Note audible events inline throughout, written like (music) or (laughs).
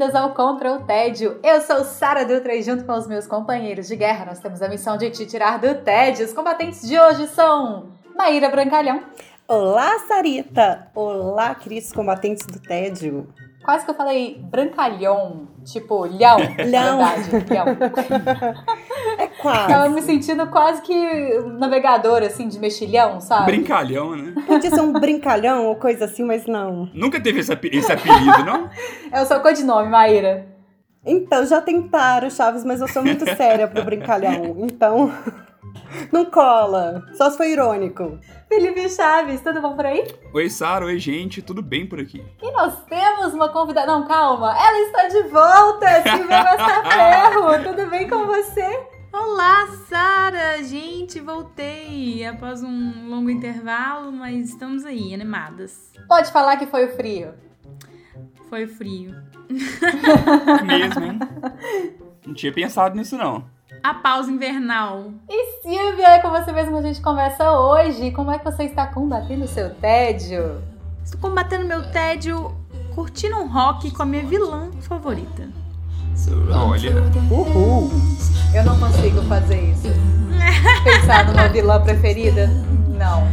Bem-vindas ao Contra o Tédio. Eu sou Sara Dutra e junto com os meus companheiros de guerra nós temos a missão de te tirar do tédio. Os combatentes de hoje são Maíra Brancalhão. Olá, Sarita! Olá, queridos combatentes do tédio. Quase que eu falei brancalhão, tipo lhão. Lhão. Verdade, lhão. (laughs) Quase. Tava me sentindo quase que navegador, assim, de mexilhão, sabe? Brincalhão, né? Podia ser um brincalhão ou coisa assim, mas não. Nunca teve esse, ape- esse apelido, não? (laughs) É o seu codinome, Maíra. Então, já tentaram, Chaves, mas eu sou muito séria pro brincalhão. Então, (laughs) não cola. Só se foi irônico. Felipe Chaves, tudo bom por aí? Oi, Sara, oi, gente, tudo bem por aqui? E nós temos uma convidada. Não, calma. Ela está de volta, Silvia Massaferro. (laughs) Tudo bem com você? Olá, Sara! Gente, voltei após um longo intervalo, mas estamos aí, animadas. Pode falar que foi o frio. Foi frio. (laughs) Mesmo, hein? (laughs) Não tinha pensado nisso, não. A pausa invernal. E Silvia, com você mesmo a gente conversa hoje. Como é que você está combatendo o seu tédio? Estou combatendo meu tédio curtindo um rock com a minha vilã favorita. Olha, Uhul. Eu não consigo fazer isso. Pensar numa vilã preferida? Não.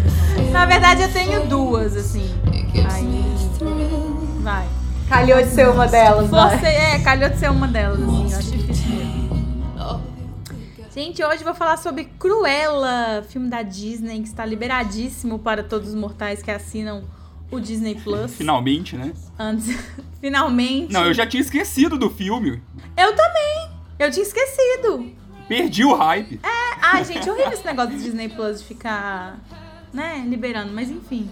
Na verdade, eu tenho duas, assim. Aí. Vai. Calhou de ser uma delas, vai. Você, é, calhou de ser uma delas, assim. Eu acho difícil mesmo. Gente, hoje eu vou falar sobre Cruella, filme da Disney, que está liberadíssimo para todos os mortais que assinam o Disney Plus. finalmente, né? Antes, (laughs) finalmente. Não, eu já tinha esquecido do filme. Eu também. Eu tinha esquecido. Perdi o hype. Ai, gente, horrível esse negócio do Disney Plus de ficar, né, liberando, mas enfim.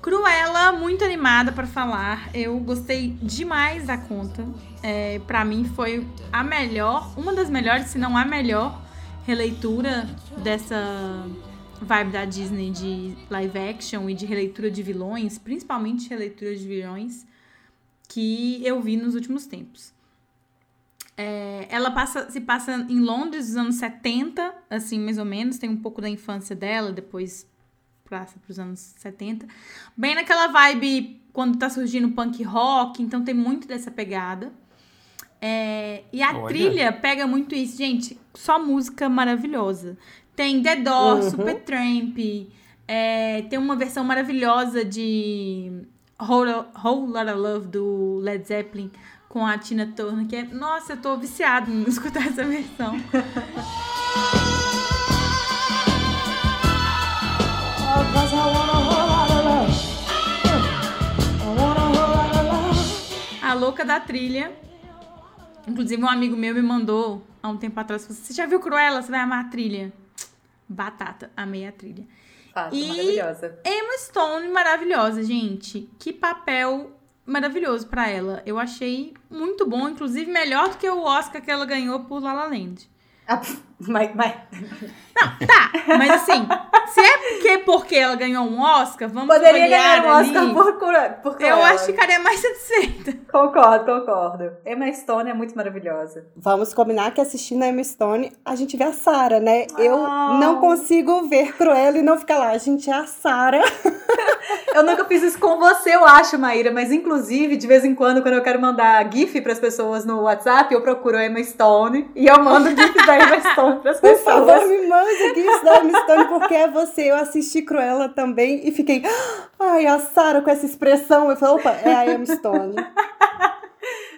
Cruella, muito animada pra falar. Eu gostei demais da conta. É, para mim foi a melhor, uma das melhores, se não a melhor releitura dessa vibe da Disney de live action e de releitura de vilões, principalmente releitura de vilões que eu vi nos últimos tempos. É, ela passa, se passa em Londres dos anos 70, assim, mais ou menos. Tem um pouco da infância dela, depois passa pros anos 70. Bem naquela vibe quando tá surgindo punk rock, então tem muito dessa pegada. É, e a Olha. trilha pega muito isso, gente. Só música maravilhosa. Tem The Doors, Uhum. Supertramp, é, tem uma versão maravilhosa de Whole, Whole Lotta Love do Led Zeppelin com a Tina Turner, que é. Nossa, eu tô viciada em (laughs) escutar essa versão. A louca da trilha. Inclusive, um amigo meu me mandou há um tempo atrás. falou, Você já viu Cruella? Você vai amar a trilha. Batata, amei a trilha. Fato, E- maravilhosa. Emma Stone, maravilhosa, gente. Que papel maravilhoso pra ela. Eu achei muito bom, inclusive melhor do que o Oscar que ela ganhou por La La Land. Ah, mas, mas Tá, mas assim, se é porque, porque ela ganhou um Oscar, vamos poderia ganhar um Oscar ali. por, Cruella- por Eu acho que ficaria mais satisfeita. Concordo, concordo. Emma Stone é muito maravilhosa. Vamos combinar que assistindo a Emma Stone, a gente vê a Sarah, né? Eu Ah. não consigo ver Cruella e não ficar lá. A gente é a Sarah. (laughs) Eu nunca fiz isso com você, eu acho, Maíra, mas inclusive, de vez em quando, quando eu quero mandar GIF pras pessoas no WhatsApp, eu procuro a Emma Stone e eu mando GIF da Emma Stone pras Por favor, pessoas. me mande aqui isso da Emma Stone, porque é você. Eu assisti Cruella também e fiquei... Ai, a Sarah com essa expressão. Eu falei, opa, é a Emma Stone. (laughs)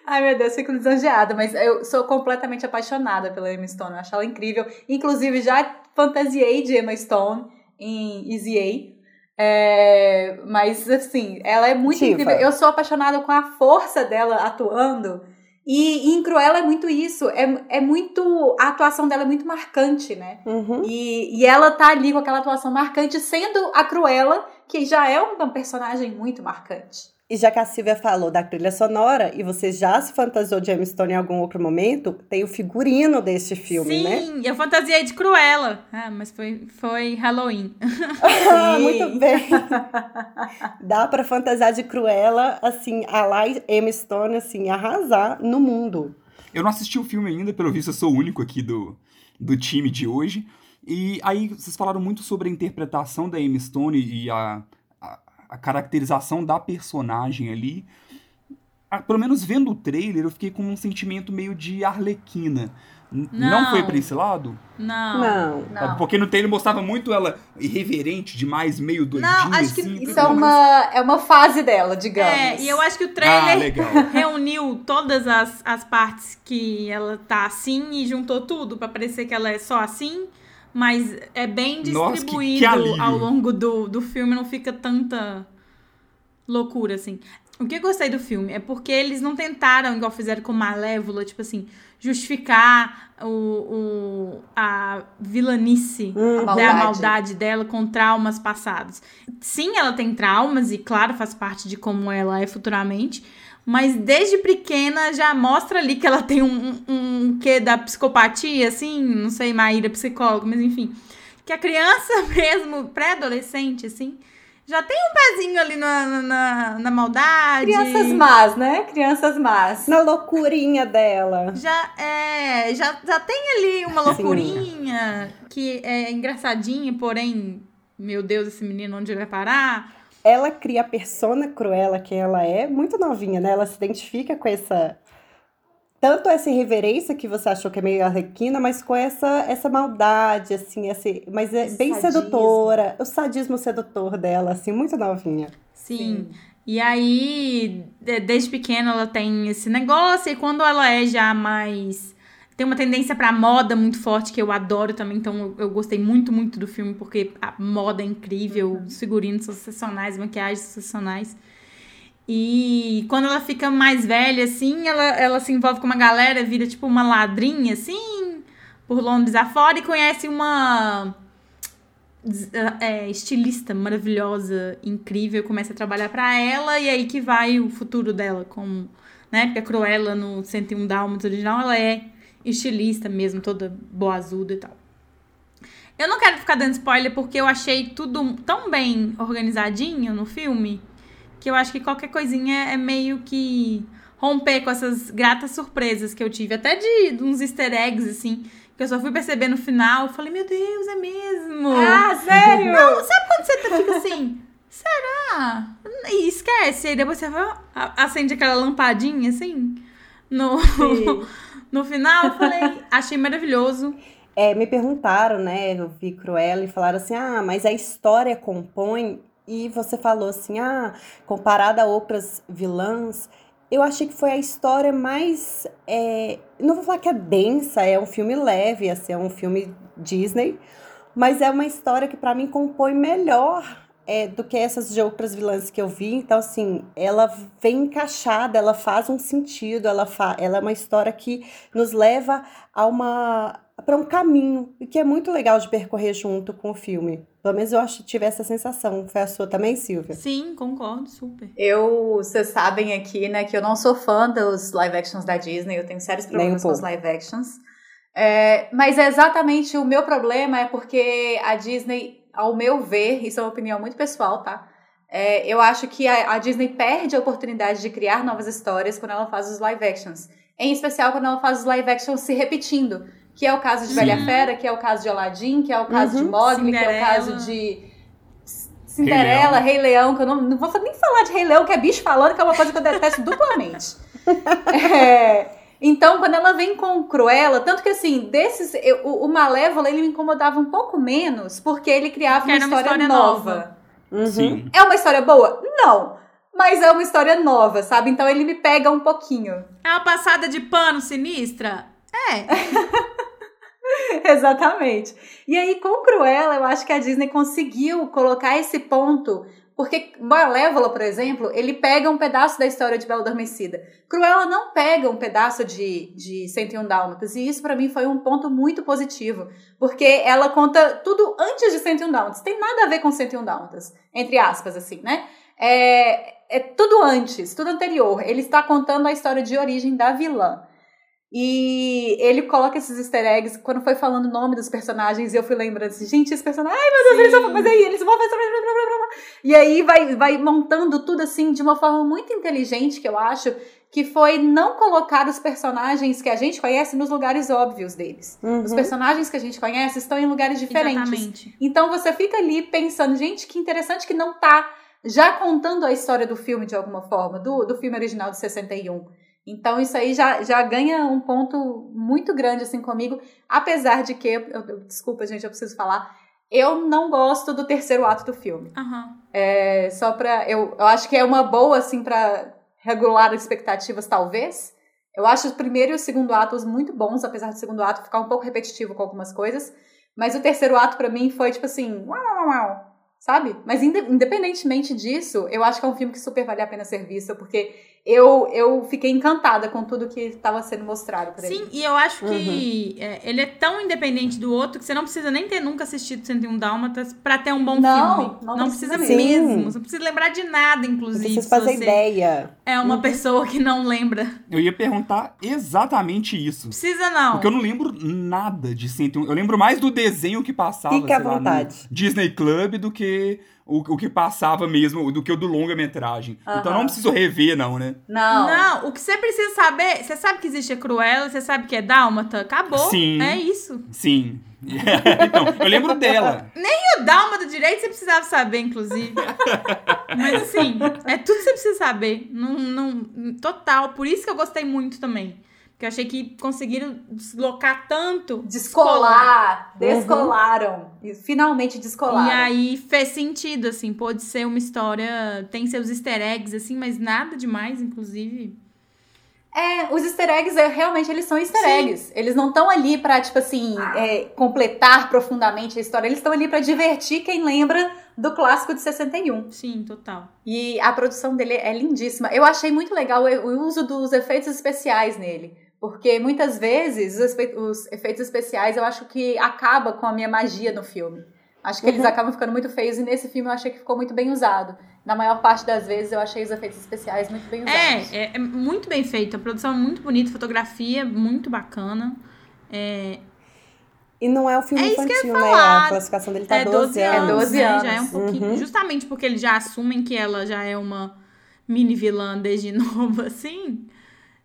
Ai, meu Deus, fico lisonjeada, mas eu sou completamente apaixonada pela Emma Stone, eu acho ela incrível. Inclusive, já fantasiei de Emma Stone em Easy A. É, mas, assim, ela é muito Diva. incrível. Eu sou apaixonada com a força dela atuando. E, e em Cruella é muito isso. É, é muito. A atuação dela é muito marcante, né? Uhum. E, e ela tá ali com aquela atuação marcante, sendo a Cruella, que já é uma personagem muito marcante. E já que a Silvia falou da trilha sonora, e você já se fantasiou de Emma Stone em algum outro momento, tem o figurino deste filme, Sim, né? Sim, eu fantasiei de Cruella. Ah, mas foi, foi Halloween. (laughs) ah, muito bem. (laughs) Dá pra fantasiar de Cruella, assim, a lá Emma Stone, assim, arrasar no mundo. Eu não assisti o filme ainda, pelo visto eu sou o único aqui do, do time de hoje. E aí vocês falaram muito sobre a interpretação da Emma Stone e a, a, caracterização da personagem ali. Ah, pelo menos vendo o trailer, eu fiquei com um sentimento meio de arlequina. Não, Não. foi pra esse lado? Não. Não. Não. Porque no trailer mostrava muito ela irreverente demais, meio doidinha, Não, acho que assim. Isso é uma, é uma fase dela, digamos. É, e eu acho que o Ah, trailer legal. (laughs) reuniu todas as, as partes que ela tá assim e juntou tudo pra parecer que ela é só assim, mas é bem Nossa, que- que distribuído ao longo do, do filme, não fica tanta loucura assim. O que eu gostei do filme é porque eles não tentaram, igual fizeram com Malévola, tipo assim, justificar o, o, a vilanice Hum, A né, a maldade. maldade dela com traumas passados. Sim, ela tem traumas e, claro, faz parte de como ela é futuramente. Mas desde pequena já mostra ali que ela tem um, um, um quê da psicopatia, assim, não sei, Maíra, psicóloga, mas enfim. Que a criança (laughs) mesmo, pré-adolescente, assim, já tem um pezinho ali na, na, na maldade. Crianças más, né? Crianças más. Na loucurinha dela. Já é, já, já tem ali uma loucurinha que é engraçadinha, porém, meu Deus, esse menino onde ele vai parar? Ela cria a persona Cruella que ela é, muito novinha, né? Ela se identifica com essa. Tanto essa irreverência que você achou que é meio arlequina, mas com essa, essa maldade, assim, esse, mas é bem Sadismo. sedutora. O sadismo sedutor dela, assim, muito novinha. Sim. E aí, de- desde pequena ela tem esse negócio, e quando ela é já mais. Tem uma tendência pra moda muito forte, que eu adoro também, então eu, eu gostei muito, muito do filme, porque a moda é incrível, os figurinos são sensacionais, maquiagens sensacionais. E quando ela fica mais velha, assim, ela, ela se envolve com uma galera, vira tipo uma ladrinha, assim, por Londres afora, e conhece uma é, estilista maravilhosa, incrível, começa a trabalhar pra ela, e aí que vai o futuro dela, como, né, porque a Cruella no 101 Dálmatas original, ela é estilista mesmo, toda boazuda e tal. Eu não quero ficar dando spoiler porque eu achei tudo tão bem organizadinho no filme que eu acho que qualquer coisinha é meio que romper com essas gratas surpresas que eu tive, até de uns easter eggs, assim, que eu só fui perceber no final. Falei, meu Deus, é mesmo! Ah, (laughs) sério? Não, sabe quando você tá- fica assim, (laughs) será? E esquece, aí depois você vai, acende aquela lampadinha, assim, no. (laughs) no final. Eu falei, (laughs) achei maravilhoso. É, me perguntaram, né? Eu vi Cruella e falaram assim: ah, mas a história compõe. E você falou assim: ah, comparada a outras vilãs, eu achei que foi a história mais. é, não vou falar que é densa, é um filme leve, assim, é um filme Disney, mas é uma história que pra mim compõe melhor. É, do que essas de outras vilãs que eu vi. Então, assim, ela vem encaixada, ela faz um sentido, ela, fa ela é uma história que nos leva a uma para um caminho e que é muito legal de percorrer junto com o filme. Pelo menos eu acho tive essa sensação. Foi a sua também, Silvia? Sim, concordo, super. Eu, vocês sabem aqui, né, que eu não sou fã dos live actions da Disney, eu tenho sérios problemas um com os live actions. É, mas é exatamente o meu problema é porque a Disney, ao meu ver, isso é uma opinião muito pessoal, tá? É, eu acho que a, a Disney perde a oportunidade de criar novas histórias quando ela faz os live actions. Em especial quando ela faz os live actions se repetindo. Que é o caso de Bela Sim. Fera, que é o caso de Aladdin, que é o caso de Uhum. Mogli, que é o caso de Cinderela, Rei Leão, que eu não, não vou nem falar de Rei Leão, que é bicho falando, que é uma coisa que eu detesto duplamente. (laughs) É, então, quando ela vem com Cruella, tanto que assim, desses, eu- o, o Malévola, ele me incomodava um pouco menos, porque ele criava uma era uma história, história nova. nova. Uhum. Sim. É uma história boa? Não. Mas é uma história nova, sabe? Então ele me pega um pouquinho. É uma passada de pano sinistra? É. (laughs) Exatamente. E aí, com Cruella, eu acho que a Disney conseguiu colocar esse ponto. Porque Malévola, por exemplo, ele pega um pedaço da história de Bela Adormecida. Cruella não pega um pedaço de, de 101 Dálmatas. E isso, pra mim, foi um ponto muito positivo. Porque ela conta tudo antes de 101 Dálmatas. Tem nada a ver com 101 Dálmatas. Entre aspas, assim, né? É, é tudo antes, tudo anterior. Ele está contando a história de origem da vilã. E ele coloca esses easter eggs quando foi falando o nome dos personagens, e eu fui lembrando assim, gente, esse personagem, ai meu Deus, eles vão fazer aí, eles vão fazer. Blá, blá, blá. E aí vai, vai montando tudo assim de uma forma muito inteligente, que eu acho, que foi não colocar os personagens que a gente conhece nos lugares óbvios deles. Uhum. Os personagens que a gente conhece estão em lugares diferentes. Exatamente. Então você fica ali pensando, gente, que interessante que não tá já contando a história do filme de alguma forma, do, do filme original de 61. Então isso aí já, já ganha um ponto muito grande assim comigo, apesar de que, eu, desculpa gente, eu preciso falar, eu não gosto do terceiro ato do filme. Aham. É, só pra, eu, eu acho que é uma boa assim pra regular as expectativas talvez. Eu acho o primeiro e o segundo atos muito bons, apesar do segundo ato ficar um pouco repetitivo com algumas coisas. Mas o terceiro ato pra mim foi tipo assim, uau, uau, uau, sabe? Mas inde- independentemente disso, eu acho que é um filme que super vale a pena ser visto, porque eu, eu fiquei encantada com tudo que estava sendo mostrado pra Sim, ele. e eu acho que é, ele é tão independente do outro que você não precisa nem ter nunca assistido 101 Dálmatas pra ter um bom Não, filme. não precisa, precisa mesmo. Você não precisa lembrar de nada, Não inclusive. precisa se fazer você ideia. é uma Uhum. pessoa que não lembra. Eu ia perguntar exatamente isso. Precisa não. Porque eu não lembro nada de 101. Eu lembro mais do desenho que passava Fique à sei lá, no vontade. Disney Club do que o, o que passava mesmo, do que o do longa-metragem. Então eu Aham. não preciso rever, não, né? Não. Não, o que você precisa saber, você sabe que existe a Cruella, você sabe que é Dálmata, acabou. Sim. É isso. Sim. (laughs) então, eu lembro dela. E o Dálmata direito você precisava saber, inclusive. (laughs) Mas assim, é tudo que você precisa saber. Não, não, total. Por isso que eu gostei muito também. Porque eu achei que conseguiram deslocar tanto. Descolar, descolaram. E finalmente descolaram. E aí fez sentido, assim, pode ser uma história, tem seus easter eggs, assim, mas nada demais, inclusive. É, os easter eggs, é, realmente, eles são easter Sim. eggs. Eles não estão ali pra, tipo assim, é, completar profundamente a história. Eles estão ali pra divertir quem lembra do clássico de 61. Sim, total. E a produção dele é lindíssima. Eu achei muito legal o uso dos efeitos especiais nele. Porque muitas vezes os efe- os efeitos especiais eu acho que acaba com a minha magia no filme. Acho que eles Uhum. acabam ficando muito feios e nesse filme eu achei que ficou muito bem usado. Na maior parte das vezes eu achei os efeitos especiais muito bem usados. É, é, é muito bem feito, a produção é muito bonita, fotografia muito bacana. É, E não é um filme É isso que eu ia infantil, né? A classificação dele tá é 12, 12 anos, É 12 né? anos. Já é um pouquinho. Uhum. Justamente porque eles já assumem que ela já é uma mini vilã desde (laughs) nova, assim.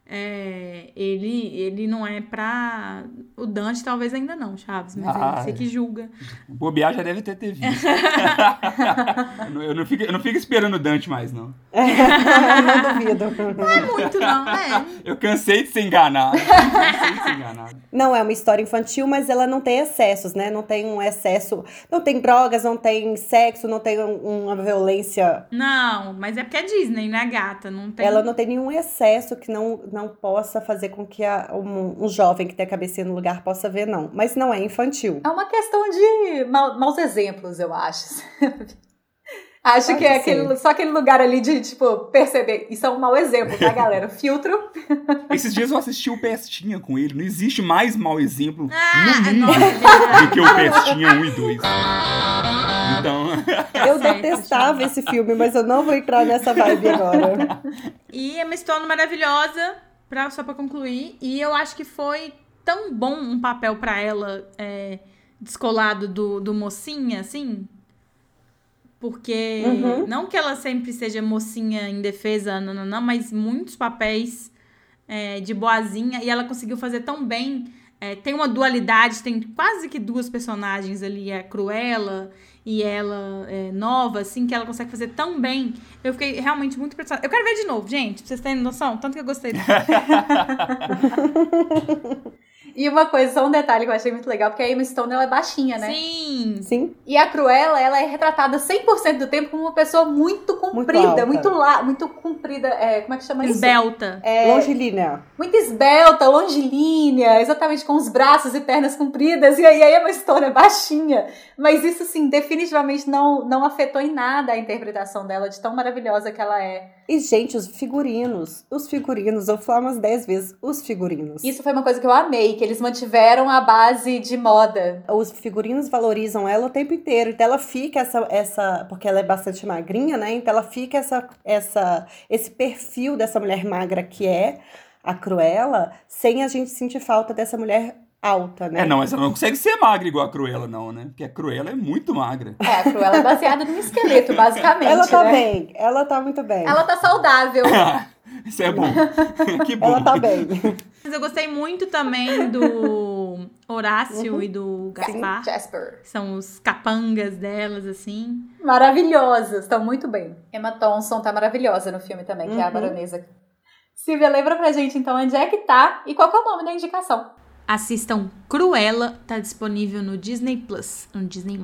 É, ele, ele não é pra. O Dante talvez ainda não, Chaves, mas Ah, é você que julga. Bobear já deve ter, ter visto. (laughs) eu, não, eu, não fico, eu não fico esperando o Dante mais, não. não duvido. Não é muito, não. É. Eu cansei de ser enganado. cansei de ser enganado. Não é uma história infantil, mas ela não tem excessos, né? Não tem um excesso. Não tem drogas, não tem sexo, não tem um- uma violência. Não, mas é porque é Disney, né, gata? Não tem. Ela não tem nenhum excesso que não, não possa fazer com que a- um, um jovem que tem a cabecinha no lugar possa ver, não. Mas não é infantil. É uma questão de ma- maus exemplos, eu acho. (laughs) Acho Pode que é aquele, só aquele lugar ali de, tipo, perceber. Isso é um mau exemplo, tá, galera? Filtro. (laughs) Esses dias eu assisti o Pestinha com ele. Não existe mais mau exemplo Ah, no mundo é do que o Pestinha 1 e 2. Então, (laughs) Eu detestava esse filme, mas eu não vou entrar nessa vibe agora. E Emma Stone maravilhosa, pra, só pra concluir. E eu acho que foi tão bom um papel pra ela é, descolado do, do mocinha, assim. Porque Uhum. não que ela sempre seja mocinha indefesa, não, não, não, mas muitos papéis é, de boazinha. E ela conseguiu fazer tão bem. É, tem uma dualidade, tem quase que duas personagens ali, a Cruella e ela é, nova, assim, que ela consegue fazer tão bem. Eu fiquei realmente muito impressionada. Eu quero ver de novo, gente, pra vocês terem noção, tanto que eu gostei. (laughs) E uma coisa, só um detalhe que eu achei muito legal, porque a Emma Stone, ela é baixinha, né? Sim. Sim? E a Cruella, ela é retratada 100% do tempo como uma pessoa muito comprida, alta. muito, lá, muito comprida, é, como é que chama isso? Esbelta. Longilínea. Muito esbelta, longilínea, exatamente com os braços e pernas compridas, e aí a Emma Stone é baixinha. Mas isso, assim, definitivamente não, não afetou em nada a interpretação dela, de tão maravilhosa que ela é. E, gente, os figurinos. Os figurinos, eu vou falar umas 10 vezes, os figurinos. Isso foi uma coisa que eu amei, que eles mantiveram a base de moda. Os figurinos valorizam ela o tempo inteiro. Então ela fica essa. essa porque ela é bastante magrinha, né? Então ela fica essa, essa, esse perfil dessa mulher magra que é a Cruella, sem a gente sentir falta dessa mulher alta, né? É, não, mas ela não consegue ser magra igual a Cruella, não, né? Porque a Cruella é muito magra. É, a Cruella é baseada num esqueleto, basicamente. Ela tá né? bem, ela tá muito bem. Ela tá saudável. (laughs) Isso é bom. (laughs) que bom. Ela tá bem. (laughs) Mas eu gostei muito também do Horácio Uhum. e do Gaspar. Jasper. São os capangas delas, assim. Maravilhosas, estão muito bem. Emma Thompson tá maravilhosa no filme também, que é a Uhum. baronesa. Silvia, lembra pra gente então onde é que tá e qual que é o nome da indicação. Assistam Cruella, tá disponível no Disney Plus, no Disney+.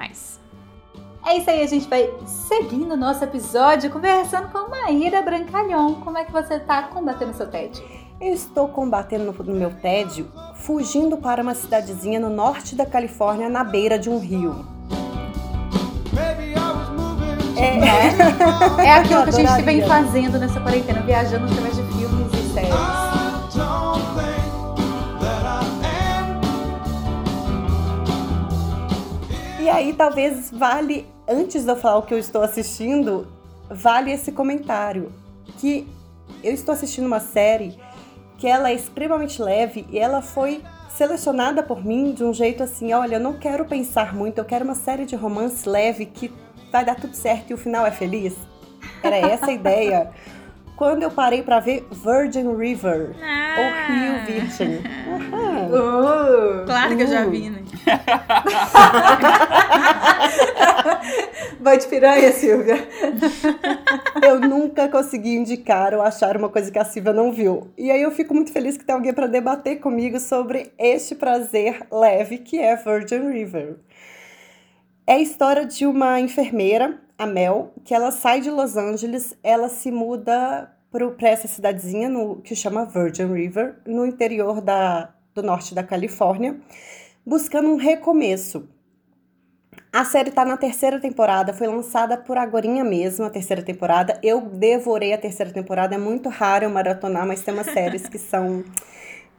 É isso aí, a gente vai seguindo o nosso episódio, conversando com Maíra Brancalhão. Como é que você tá combatendo seu tédio? Eu estou combatendo no, meu tédio, fugindo para uma cidadezinha no norte da Califórnia, na beira de um rio. É, é aquilo que a gente vem fazendo nessa quarentena, viajando através de filmes e séries. E aí, talvez vale, antes de eu falar o que eu estou assistindo, vale esse comentário. Que eu estou assistindo uma série que ela é extremamente leve e ela foi selecionada por mim de um jeito assim, olha, eu não quero pensar muito, eu quero uma série de romance leve que vai dar tudo certo e o final é feliz. Era essa a (laughs) ideia. Quando eu parei pra ver Virgin River, ou Rio Virgin. Uh, Claro que eu já Uh. vi, né? (laughs) (laughs) Vai de piranha, Silvia. Eu nunca consegui indicar ou achar uma coisa que a Silvia não viu. E aí eu fico muito feliz que tem alguém para debater comigo sobre este prazer leve que é Virgin River. É a história de uma enfermeira, a Mel, que ela sai de Los Angeles, ela se muda para essa cidadezinha no, que chama Virgin River, no interior da, do norte da Califórnia, buscando um recomeço. A série tá na terceira temporada, foi lançada por agorinha mesmo, a terceira temporada. Eu devorei a terceira temporada, é muito raro eu maratonar, mas tem umas séries que são...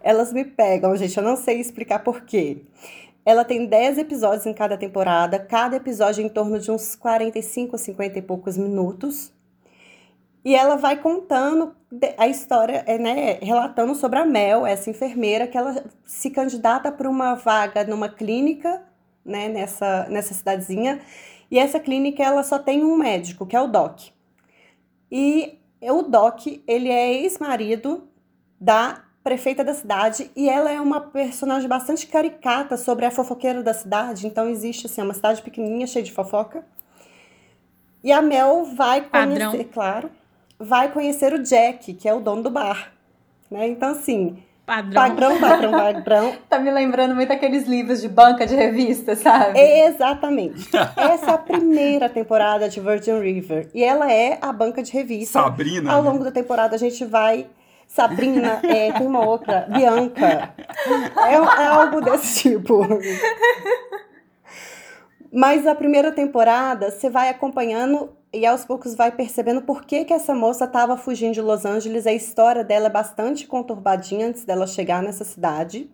Elas me pegam, gente, eu não sei explicar por quê. Ela tem 10 episódios em cada temporada, cada episódio em torno de uns 45 a 50 e poucos minutos. E ela vai contando a história, é, né, relatando sobre a Mel, essa enfermeira, que ela se candidata para uma vaga numa clínica, né, nessa, nessa cidadezinha. E essa clínica, ela só tem um médico, que é o Doc. E o Doc, ele é ex-marido da prefeita da cidade e ela é uma personagem bastante caricata sobre a fofoqueira da cidade. Então existe assim, uma cidade pequenininha, cheia de fofoca. E a Mel vai Padrão. conhecer, claro, vai conhecer o Jack, que é o dono do bar. Né? Então, assim, Padrão. padrão, padrão, (laughs) padrão. Tá me lembrando muito aqueles livros de banca de revista, sabe? Exatamente. Essa é a primeira temporada de Virgin River. E ela é a banca de revista. Sabrina. Ao né? longo da temporada a gente vai. Sabrina, é, tem uma outra, Bianca. É, é algo desse tipo. Mas a primeira temporada você vai acompanhando e aos poucos vai percebendo por que, que essa moça estava fugindo de Los Angeles. A história dela é bastante conturbadinha antes dela chegar nessa cidade.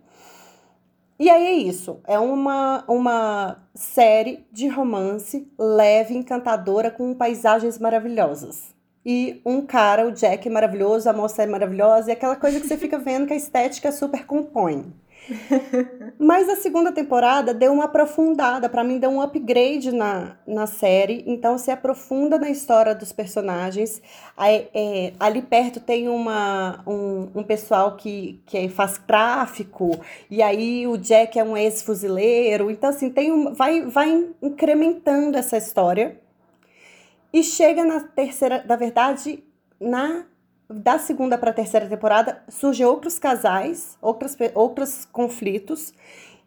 E aí é isso. É uma, uma série de romance leve, encantadora, com paisagens maravilhosas. E um cara, o Jack, é maravilhoso, a moça é maravilhosa, e aquela coisa que você fica vendo que a estética super compõe. (laughs) Mas a segunda temporada deu uma aprofundada, pra mim deu um upgrade na, na série. Então se aprofunda na história dos personagens. Aí, é, ali perto tem uma, um, um pessoal que, que faz tráfico, e aí o Jack é um ex-fuzileiro. Então, assim, tem um, vai, vai incrementando essa história. E chega na terceira, na verdade, na da segunda para a terceira temporada, surgem outros casais, outros, pe- outros conflitos.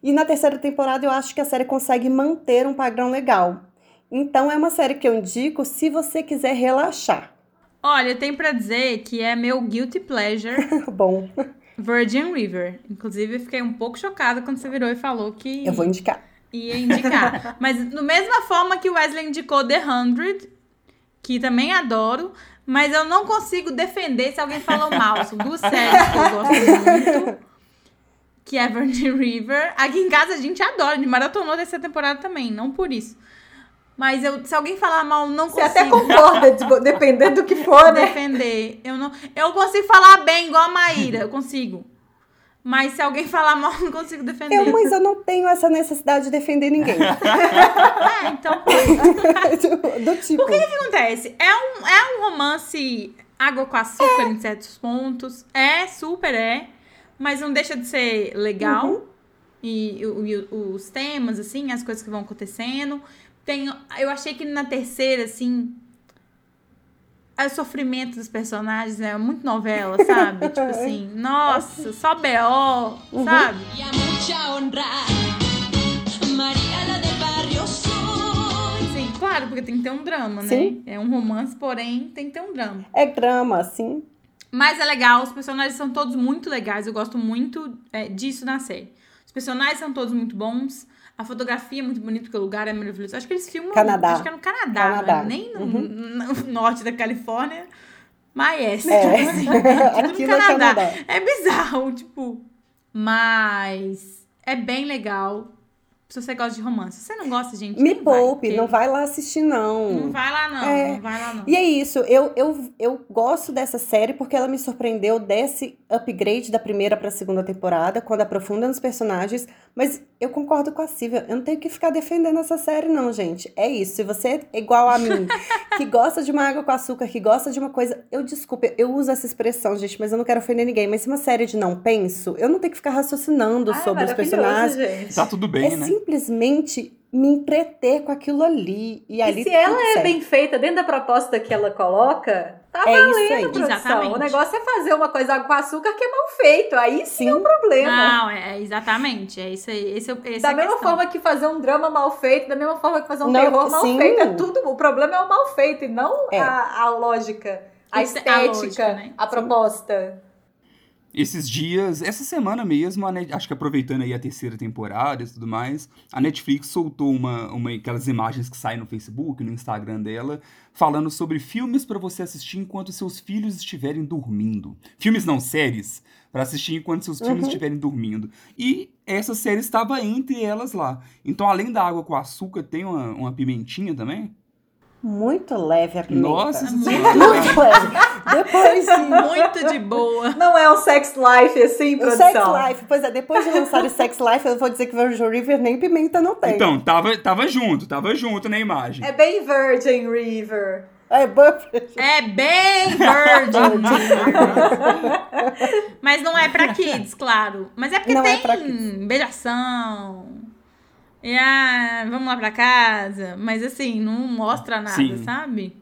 E na terceira temporada eu acho que a série consegue manter um padrão legal. Então é uma série que eu indico se você quiser relaxar. Olha, tem pra dizer que é meu guilty pleasure (laughs) Bom, Virgin River. Inclusive, eu fiquei um pouco chocada quando você virou e falou que eu vou indicar. ia indicar. (laughs) Mas da mesma forma que o Wesley indicou The 100, que também adoro, mas eu não consigo defender se alguém falou mal. São duas séries que eu gosto muito. que é Virgin River. Aqui em casa a gente adora, a gente maratonou dessa temporada também, não por isso. Mas eu, se alguém falar mal, não Você consigo até concorda, tipo, dependendo do que for, né? defender. Eu não, eu consigo falar bem igual a Maíra, eu consigo. Mas se alguém falar mal, (laughs) não consigo defender. Eu, mas eu não tenho essa necessidade de defender ninguém. É, (laughs) então, (laughs) Do tipo. o que acontece? É um, é um romance água com açúcar em certos pontos. É, super é. Mas não deixa de ser legal. Uhum. E, e os temas, assim, as coisas que vão acontecendo. Tem, eu achei que na terceira, assim. O sofrimento dos personagens é muito novela, sabe? tipo (laughs) assim, nossa, só B.O., Uhum. sabe? Sim, claro, porque tem que ter um drama, né? Sim. É um romance, porém tem que ter um drama. É drama, assim. Mas é legal, os personagens são todos muito legais. Eu gosto muito é, disso na série. Os personagens são todos muito bons. A fotografia é muito bonita, porque o lugar é maravilhoso. Acho que eles filmam. Canadá. Acho que é no Canadá, Canadá. né? nem no, Uhum. no norte da Califórnia. Mas É. tipo assim, (laughs) é tudo Aqui no no Canadá. Canadá. É bizarro, tipo. Mas é bem legal. Se você gosta de romance. Se você não gosta, gente. Me vai, poupe, porque não vai lá assistir, não. Não vai lá, não. É. Não vai lá, não. E é isso, eu, eu, eu gosto dessa série porque ela me surpreendeu desse upgrade da primeira pra segunda temporada, quando aprofunda nos personagens. Mas eu concordo com a Silvia, eu não tenho que ficar defendendo essa série, não, gente. É isso. Se você é igual a mim, (laughs) que gosta de uma água com açúcar, que gosta de uma coisa. Eu desculpe, eu uso essa expressão, gente, mas eu não quero ofender ninguém. Mas se uma série de não penso, eu não tenho que ficar raciocinando Ai, sobre os personagens. gente. Tá tudo bem, é né? Simplesmente me entreter com aquilo ali. E, ali E se ela é certo. bem feita dentro da proposta que ela coloca, tá É isso aí. valendo, produção. Exatamente. O negócio é fazer uma coisa com açúcar que é mal feito. Aí sim, é um problema. Não, é, exatamente. É isso aí. Esse, é o- esse Da é a mesma questão. forma que fazer um drama mal feito, da mesma forma que fazer um Não, terror mal sim. feito. É tudo. O problema é o mal feito e não É. a, a lógica, a Isso é a estética, lógica, né? a proposta. Esses dias, essa semana mesmo, a Net- acho que aproveitando aí a terceira temporada e tudo mais, a Netflix soltou uma, uma aquelas imagens que saem no Facebook, no Instagram dela, falando sobre filmes pra você assistir enquanto seus filhos estiverem dormindo. Filmes não, séries, Pra assistir enquanto seus filhos Uhum. estiverem dormindo. E essa série estava entre elas lá. Então, além da água com açúcar, tem uma, uma pimentinha também? Muito leve a pimenta. Nossa. (laughs) Muito leve. Depois de... (laughs) Muito de boa. Não é um sex life assim, O produção. Sex Life, pois é, depois de lançar o Sex Life, eu vou dizer que Virgin River nem pimenta não tem. Então, tava, tava junto, tava junto na imagem. É bem Virgin River. É. É bem virgin. (laughs) Mas não é pra kids, claro. Mas é porque Não é tem kids. beijação. E ah, vamos lá pra casa. Mas assim, não mostra nada, Sim. sabe?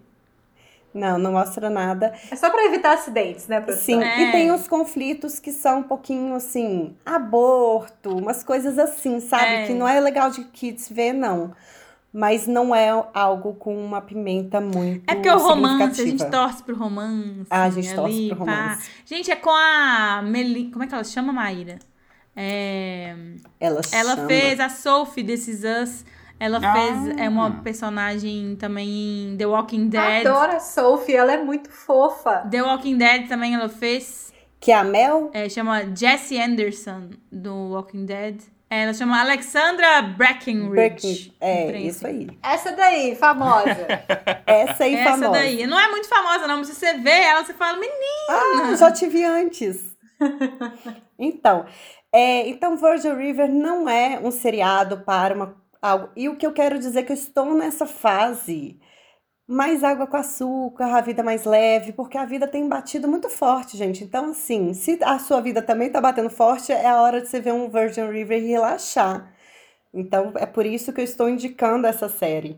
Não, não mostra nada. É só pra evitar acidentes, né, produção? Sim, É. e tem os conflitos que são um pouquinho assim, aborto, umas coisas assim, sabe? É. Que não é legal de kids ver, não. Mas não é algo com uma pimenta muito É porque o romance, a gente torce pro romance. Ah, a gente torce ali, pro pá. romance. Gente, é com a Meli... Como é que ela se chama, Maíra? É... Ela, Ela chama. fez a Sophie Is Us. Ela Ah. fez é uma personagem também em The Walking Dead. Adoro a Sophie, ela é muito fofa. The Walking Dead também ela fez. Que a Mel É, chama Jessie Anderson, do Walking Dead. É, Ela chama Alexandra Breckenridge. É, isso aí. Essa daí, famosa. (laughs) Essa aí Essa famosa. daí. Não é muito famosa, não, mas se você vê ela, você fala, menina. Ah, já te vi antes. (laughs) então, é, então Virgin River não é um seriado para uma algo. E o que eu quero dizer é que eu estou nessa fase mais água com açúcar, a vida mais leve, porque a vida tem batido muito forte, gente. Então, assim, se a sua vida também tá batendo forte, é a hora de você ver um Virgin River e relaxar. Então, é por isso que eu estou indicando essa série.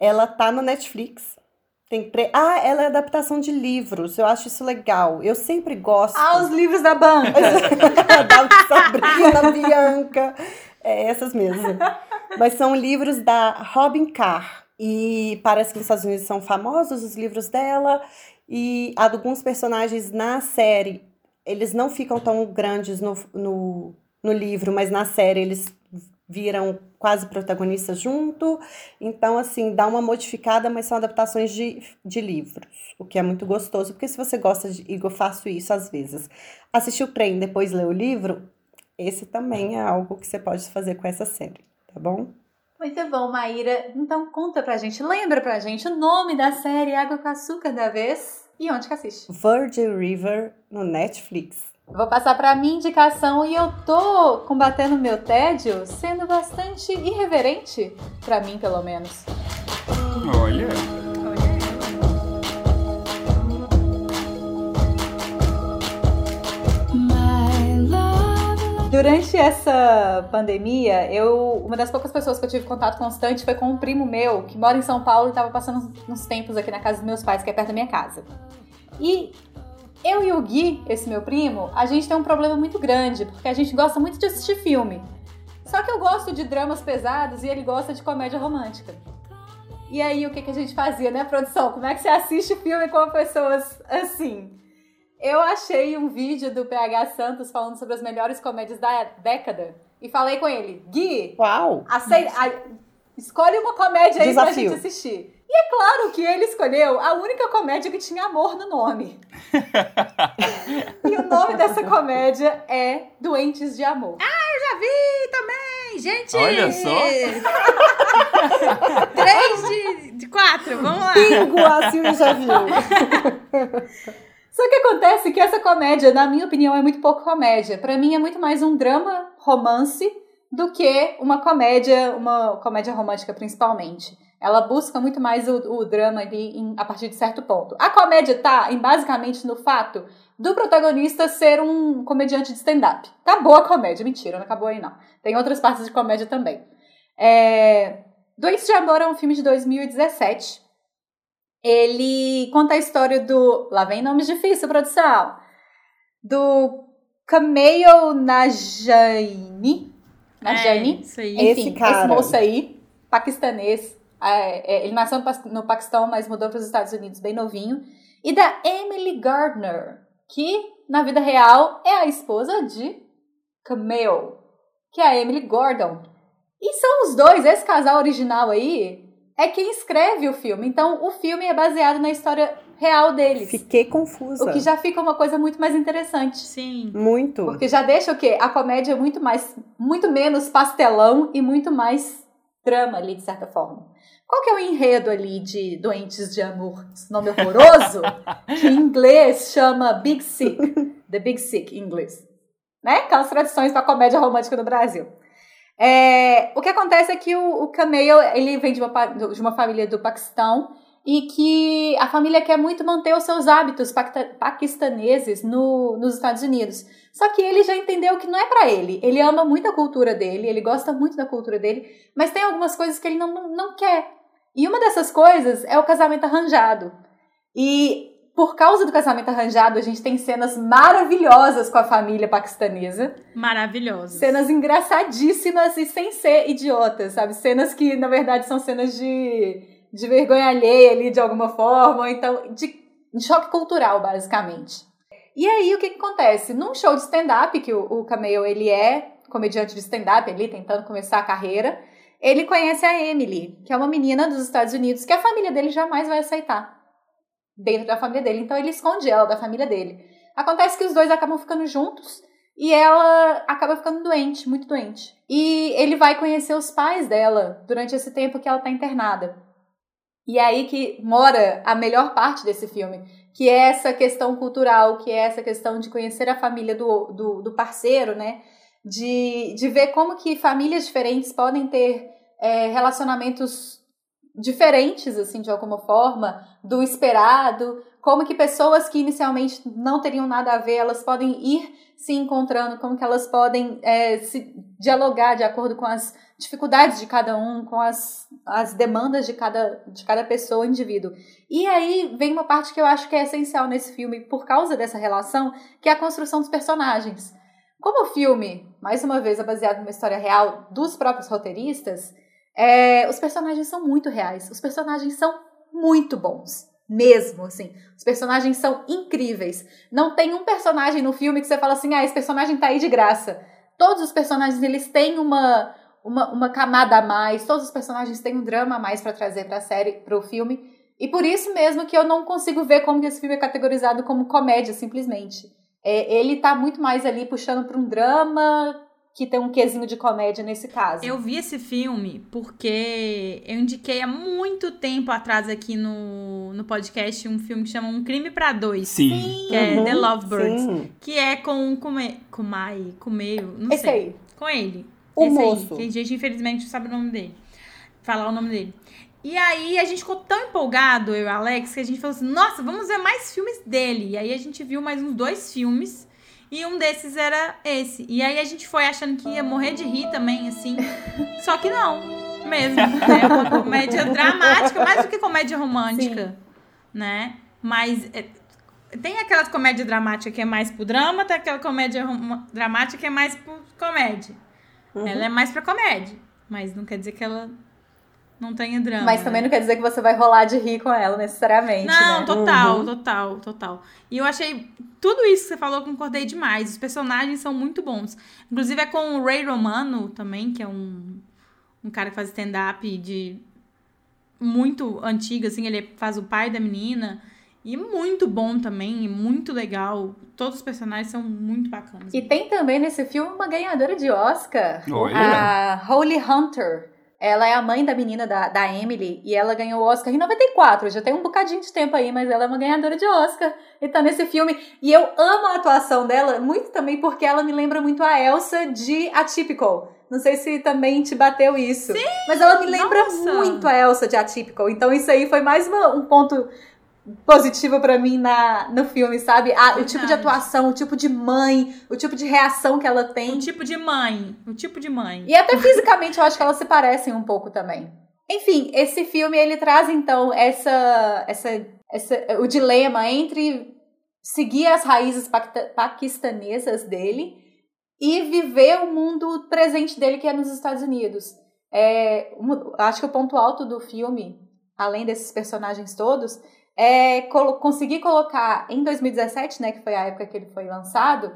Ela tá no Netflix. Tem tre... Ah, ela é adaptação de livros. Eu acho isso legal. Eu sempre gosto. ah, os livros da banca. (laughs) da Sabrina Bianca. É, essas mesmo. (laughs) Mas são livros da Robin Carr. E parece que nos Estados Unidos são famosos os livros dela. E alguns personagens na série, eles não ficam tão grandes no, no, no livro, mas na série eles viram quase protagonistas junto. Então, assim, dá uma modificada, mas são adaptações de, de livros. O que é muito gostoso, porque se você gosta de. Eu faço isso às vezes. Assistir o trem, depois ler o livro, esse também é algo que você pode fazer com essa série, tá bom? Muito bom, Maíra. Então conta pra gente, lembra pra gente o nome da série Água com Açúcar da vez e onde que assiste. Virgin River no Netflix. Vou passar pra minha indicação e eu tô combatendo meu tédio sendo bastante irreverente, pra mim pelo menos. Olha. Durante essa pandemia, eu uma das poucas pessoas que eu tive contato constante foi com um primo meu que mora em São Paulo e estava passando uns tempos aqui na casa dos meus pais, que é perto da minha casa. E eu e o Gui, esse meu primo, a gente tem um problema muito grande, porque a gente gosta muito de assistir filme. Só que eu gosto de dramas pesados e ele gosta de comédia romântica. E aí, o que, que a gente fazia, né, produção? Como é que você assiste filme com pessoas assim? Eu achei um vídeo do PH Santos falando sobre as melhores comédias da década e falei com ele, Gui, Uau! Acei- a- escolhe uma comédia aí pra Desafio. gente assistir. E é claro que ele escolheu a única comédia que tinha amor no nome. (laughs) e o nome dessa comédia é Doentes de Amor. Já vi também, gente! Olha só. (laughs) Três de, de quatro, vamos lá. Bingo, a Silvia já viu. Só que acontece que essa comédia, na minha opinião, é muito pouco comédia. Pra mim é muito mais um drama romance do que uma comédia, uma comédia romântica principalmente. Ela busca muito mais o, o drama ali em- a partir de certo ponto. A comédia tá em, basicamente no fato do protagonista ser um comediante de stand-up. Acabou a comédia, mentira, não acabou aí não. Tem outras partes de comédia também. É... Doentes de Amor é um filme de 2017. Ele conta a história do. Lá vem nomes difíceis, produção. Do Kameo Najani. Najani. É, isso aí. Esse Enfim, cara. esse moço aí, paquistanês. é, é, ele nasceu no Paquistão, mas mudou para os Estados Unidos bem novinho. E da Emily Gardner, que na vida real é a esposa de Cameo, que é a Emily Gordon. E são os dois, esse casal original aí, é quem escreve o filme. Então o filme é baseado na história real deles. Fiquei confusa. O que já fica uma coisa muito mais interessante. Sim. Muito. Porque já deixa o quê? A comédia é muito mais, muito menos pastelão e muito mais drama ali, de certa forma. Qual que é o enredo ali de Doentes de Amor? Esse nome horroroso, (laughs) que em inglês chama Big Sick. The Big Sick, em inglês. Né? Aquelas tradições da comédia romântica no Brasil. É, o que acontece é que o, o ele vem de uma, de uma família do Paquistão e que a família quer muito manter os seus hábitos paquistaneses no, nos Estados Unidos. Só que ele já entendeu que não é pra ele. Ele ama muito a cultura dele, ele gosta muito da cultura dele, mas tem algumas coisas que ele não, não quer. E uma dessas coisas é o casamento arranjado. E por causa do casamento arranjado, a gente tem cenas maravilhosas com a família paquistanesa. Maravilhoso. Cenas engraçadíssimas e sem ser idiotas, sabe? Cenas que, na verdade, são cenas de, de vergonha alheia ali, de alguma forma, ou então de, de choque cultural, basicamente. E aí, o que, que acontece? Num show de stand-up, que o, o Cameo, ele é comediante de stand-up ali, tentando começar a carreira, ele conhece a Emily, que é uma menina dos Estados Unidos, que a família dele jamais vai aceitar dentro da família dele. Então, ele esconde ela da família dele. Acontece que os dois acabam ficando juntos, e ela acaba ficando doente, muito doente. E ele vai conhecer os pais dela durante esse tempo que ela tá internada. E é aí que mora a melhor parte desse filme, que é essa questão cultural, que é essa questão de conhecer a família do, do, do parceiro, né? De, de ver como que famílias diferentes podem ter é, relacionamentos diferentes, assim, de alguma forma, do esperado, como que pessoas que inicialmente não teriam nada a ver, elas podem ir se encontrando, como que elas podem é, se dialogar de acordo com as dificuldades de cada um, com as, as demandas de cada, de cada pessoa, indivíduo. E aí vem uma parte que eu acho que é essencial nesse filme, por causa dessa relação, que é a construção dos personagens. Como o filme, mais uma vez, é baseado numa história real dos próprios roteiristas, é, os personagens são muito reais. Os personagens são muito bons. Mesmo, assim. Os personagens são incríveis. Não tem um personagem no filme que você fala assim, ah, esse personagem tá aí de graça. Todos os personagens, eles têm uma, uma, uma camada a mais. Todos os personagens têm um drama a mais para trazer pra série, pro filme. E por isso mesmo que eu não consigo ver como esse filme é categorizado como comédia, simplesmente. É, ele tá muito mais ali puxando pra um drama que tem um quesinho de comédia nesse caso. Eu vi esse filme porque eu indiquei há muito tempo atrás aqui no, no podcast um filme que chama Um Crime pra Dois. Sim. Que é Uhum, The Lovebirds. sim. Que é com o Kume, Kumai, Kumeio, não Esse sei. aí. Com ele. O Esse moço. aí. Que a gente, infelizmente, não sabe o nome dele. Falar o nome dele. E aí, a gente ficou tão empolgado, eu e o Alex, que a gente falou assim, nossa, vamos ver mais filmes dele. E aí, a gente viu mais uns dois filmes. E um desses era esse. E aí, a gente foi achando que ia morrer de rir também, assim. Só que não. Mesmo. É uma comédia dramática, mais do que comédia romântica. Né? Mas... é, tem aquelas comédia dramática que é mais pro drama, tem aquela comédia dramática que é mais pro comédia. Uhum. Ela é mais pra comédia. Mas não quer dizer que ela não tenha drama. Mas também né? não quer dizer que você vai rolar de rir com ela necessariamente. Não, né? total, Uhum. total, total. E eu achei tudo isso que você falou, eu concordei demais. Os personagens são muito bons. Inclusive é com o Ray Romano também, que é um, um cara que faz stand-up de muito antigo, assim, ele faz o pai da menina. E muito bom também, e muito legal. Todos os personagens são muito bacanas. E tem também nesse filme uma ganhadora de Oscar. Olha. A Holly Hunter. Ela é a mãe da menina da, da Emily e ela ganhou o Oscar em 94. Já tem um bocadinho de tempo aí, mas ela é uma ganhadora de Oscar e tá nesse filme. E eu amo a atuação dela, muito também porque ela me lembra muito a Elsa de Atypical. Não sei se também te bateu isso. Sim, mas ela me lembra nossa. muito a Elsa de Atypical. Então isso aí foi mais uma- um ponto positivo pra mim na, no filme, sabe? Ah, o tipo de atuação, o tipo de mãe, o tipo de reação que ela tem. O tipo de mãe. O tipo de mãe. E até fisicamente eu acho que elas se parecem um pouco também. Enfim, esse filme ele traz então essa, essa, essa o dilema entre seguir as raízes paquistanesas dele e viver o mundo presente dele que é nos Estados Unidos. É, acho que o ponto alto do filme, além desses personagens todos, é conseguir colocar em 2017, né, que foi a época que ele foi lançado,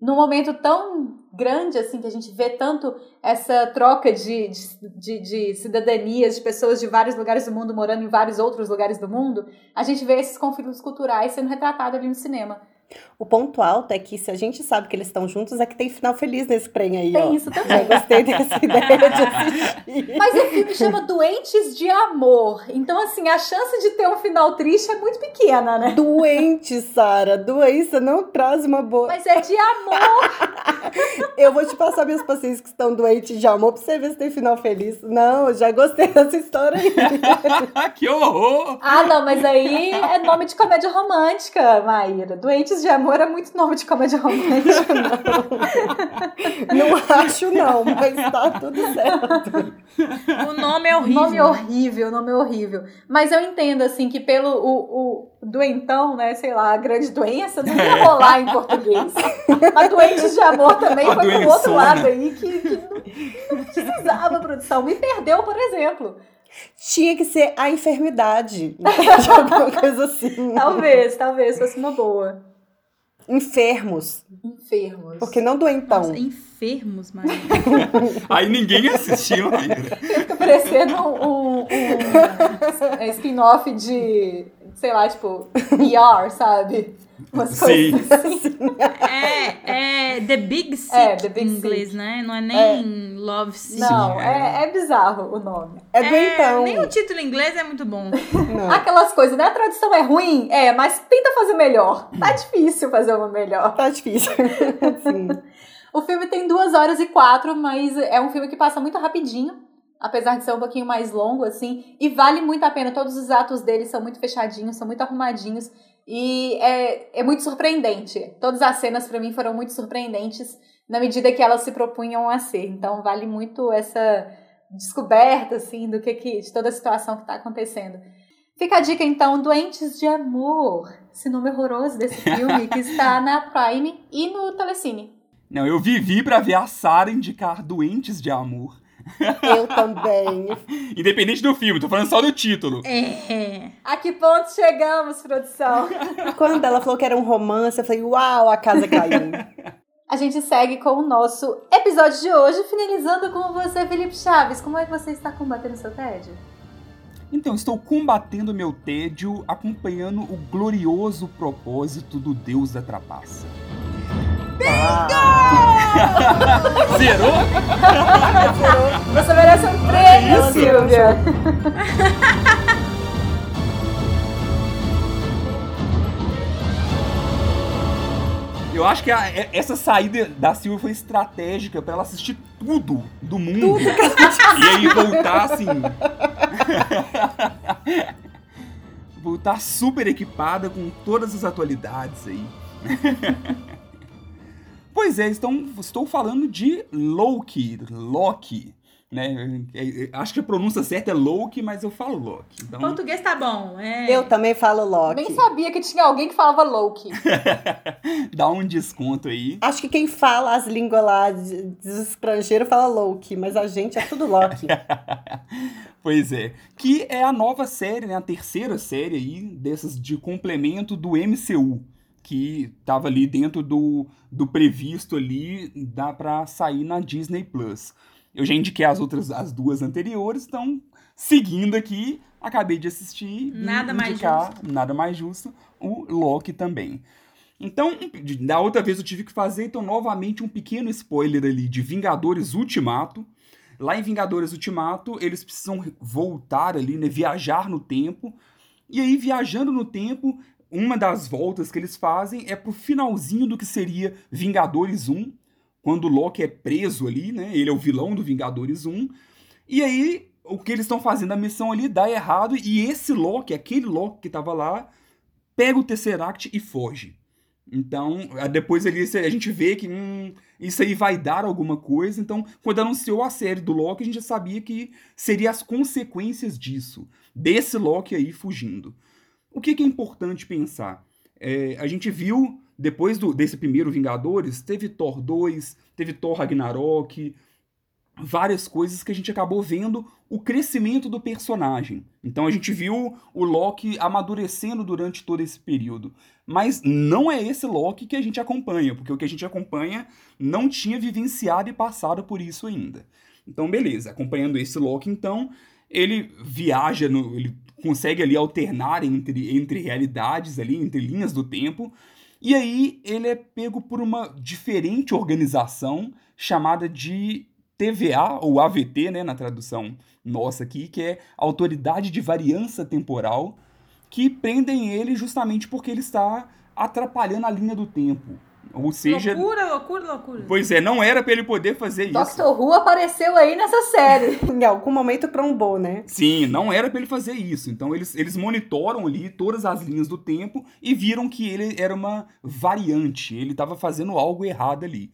num momento tão grande assim que a gente vê tanto essa troca de, de, de, de cidadanias de pessoas de vários lugares do mundo morando em vários outros lugares do mundo, a gente vê esses conflitos culturais sendo retratados ali no cinema. O ponto alto é que se a gente sabe que eles estão juntos, é que tem final feliz nesse trem aí, Tem ó. isso também. Eu gostei dessa (laughs) ideia de assistir. Mas o filme chama Doentes de Amor. Então, assim, a chance de ter um final triste é muito pequena, né? Doente, Sara. Doença não traz uma boa. Mas é de amor. (laughs) Eu vou te passar minhas pacientes que estão doentes de amor pra você ver se tem final feliz. Não, eu já gostei dessa história aí. (laughs) que horror! Ah, não, mas aí é nome de comédia romântica, Maíra. Doentes de Amor é muito nome de comédia romântica. (laughs) Não acho, não, mas tá tudo certo. O nome é O horrível. nome é horrível, o nome é horrível. Mas eu entendo, assim, que pelo o, o doentão, né, sei lá, a grande doença, não ia rolar em português. Mas Doentes de Amor também A foi pro doençona. outro lado aí que, que não, não precisava produção. Me perdeu, por exemplo. Tinha que ser a enfermidade. entende? (laughs) (laughs) Alguma coisa assim. Talvez, talvez fosse uma boa. Enfermos. Enfermos. Porque não doentão. Nossa, enfermos, Maria. (laughs) Aí ninguém assistiu. Fica parecendo um, um, um spin-off de, sei lá, tipo, ER, sabe? Umas Sim. coisas assim. É, é The Big Sick É, The Big em inglês, Sick. né? Não é nem Love Sick. Não, é, é bizarro o nome. É doentão. nem o título em inglês é muito bom. Não. Aquelas coisas, né? A tradução é ruim, é, mas tenta fazer melhor. Tá difícil fazer uma melhor. Tá difícil. (laughs) Sim. O filme tem duas horas e quatro, mas é um filme que passa muito rapidinho. Apesar de ser um pouquinho mais longo, assim. E vale muito a pena. Todos os atos dele são muito fechadinhos, são muito arrumadinhos. E é, é muito surpreendente. Todas as cenas, pra mim, foram muito surpreendentes na medida que elas se propunham a ser. Então, vale muito essa descoberta, assim, do que, que de toda a situação que tá acontecendo. Fica a dica, então, Doentes de Amor. Esse nome horroroso desse (laughs) filme, que está na Prime e no Telecine. Não, eu vivi pra ver a Sarah indicar Doentes de Amor. Eu também. (laughs) Independente do filme, tô falando só do título. É. A que ponto chegamos, produção? (laughs) Quando ela falou que era um romance, eu falei, uau, a casa caiu. A gente segue com o nosso episódio de hoje, finalizando com você, Felipe Chaves. Como é que você está combatendo seu tédio? Então, estou combatendo meu tédio, acompanhando o glorioso propósito do Deus da Trapaça. Zerou? Você merece um prêmio, Isso. Silvia. Eu acho que a- é- essa saída da Silvia foi estratégica pra ela assistir tudo do mundo. e aí voltar assim. voltar super equipada com todas as atualidades aí. Pois é, então, estou falando de Loki. Loki. Né? É- é- Acho que a pronúncia certa é Loki, mas eu falo Loki. Então, Português tá bom. É. Eu também falo Loki. Nem sabia que tinha alguém que falava Loki. (laughs) dá um desconto aí. Acho que quem fala as línguas lá de- dos estrangeiros fala Loki, mas a gente é tudo Loki. (laughs) Pois é. Que é a nova série, né? A terceira série aí dessas de complemento do MCU. Que tava ali dentro do, do previsto ali, dá pra sair na Disney Plus. Eu já indiquei as outras, as duas anteriores, então, seguindo aqui, acabei de assistir Nada mais indicar, nada mais justo, o Loki também. Então, da outra vez eu tive que fazer, então, novamente um pequeno spoiler ali de Vingadores Ultimato. Lá em Vingadores Ultimato, eles precisam voltar ali, né? Viajar no tempo. E aí, viajando no tempo, uma das voltas que eles fazem é pro finalzinho do que seria Vingadores 1, quando o Loki é preso ali, né? Ele é o vilão do Vingadores 1. E aí, o que eles estão fazendo, a missão ali dá errado, e esse Loki, aquele Loki que tava lá, pega o Tesseract e foge. Então, depois ali a gente vê que hum, isso aí vai dar alguma coisa. Então, quando anunciou a série do Loki, a gente já sabia que seria as consequências disso, desse Loki aí fugindo. O que, que é importante pensar? É, a gente viu, depois do- desse primeiro Vingadores, teve Thor 2, teve Thor Ragnarok, várias coisas que a gente acabou vendo o crescimento do personagem. Então a gente viu o Loki amadurecendo durante todo esse período. Mas não é esse Loki que a gente acompanha, porque o que a gente acompanha não tinha vivenciado e passado por isso ainda. Então, beleza, acompanhando esse Loki, então, ele viaja, no, ele consegue ali alternar entre, entre realidades ali, entre linhas do tempo, e aí ele é pego por uma diferente organização chamada de TVA, ou AVT, né, na tradução nossa aqui, que é Autoridade de Variança Temporal, que prendem ele justamente porque ele está atrapalhando a linha do tempo. Ou seja, Loucura, loucura, loucura. pois é, não era para ele poder fazer isso. Doctor Who apareceu aí nessa série. (laughs) em algum momento trombou, né? Sim, não era pra ele fazer isso. Então eles, eles monitoram ali todas as linhas do tempo e viram que ele era uma variante, ele estava fazendo algo errado ali.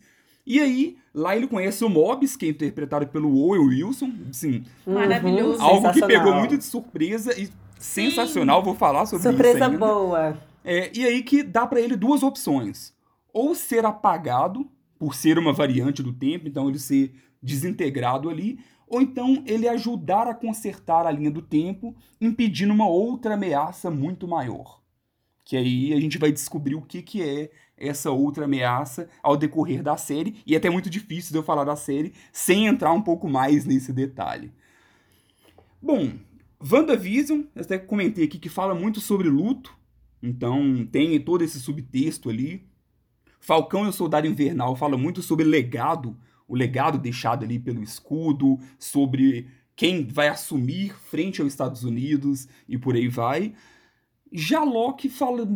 E aí, lá ele conhece o Mobius, que é interpretado pelo Owen Wilson, sim, Maravilhoso. algo que pegou muito de surpresa e sensacional, vou falar sobre Surpresa isso ainda. boa. É, e aí que dá pra ele duas opções. Ou ser apagado, por ser uma variante do tempo, então ele ser desintegrado ali, ou então ele ajudar a consertar a linha do tempo, impedindo uma outra ameaça muito maior. Que aí a gente vai descobrir o que, que é essa outra ameaça ao decorrer da série, e é até muito difícil de eu falar da série sem entrar um pouco mais nesse detalhe. Bom, WandaVision, eu até comentei aqui que fala muito sobre luto, então tem todo esse subtexto ali. Falcão e o Soldado Invernal fala muito sobre legado, o legado deixado ali pelo escudo, sobre quem vai assumir frente aos Estados Unidos e por aí vai. Já Loki fala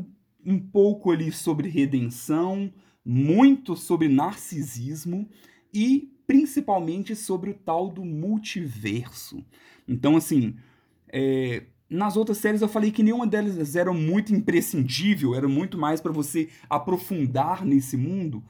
um pouco ali sobre redenção, muito sobre narcisismo e principalmente sobre o tal do multiverso. Então, assim, é, nas outras séries eu falei que nenhuma delas era muito imprescindível, era muito mais para você aprofundar nesse mundo,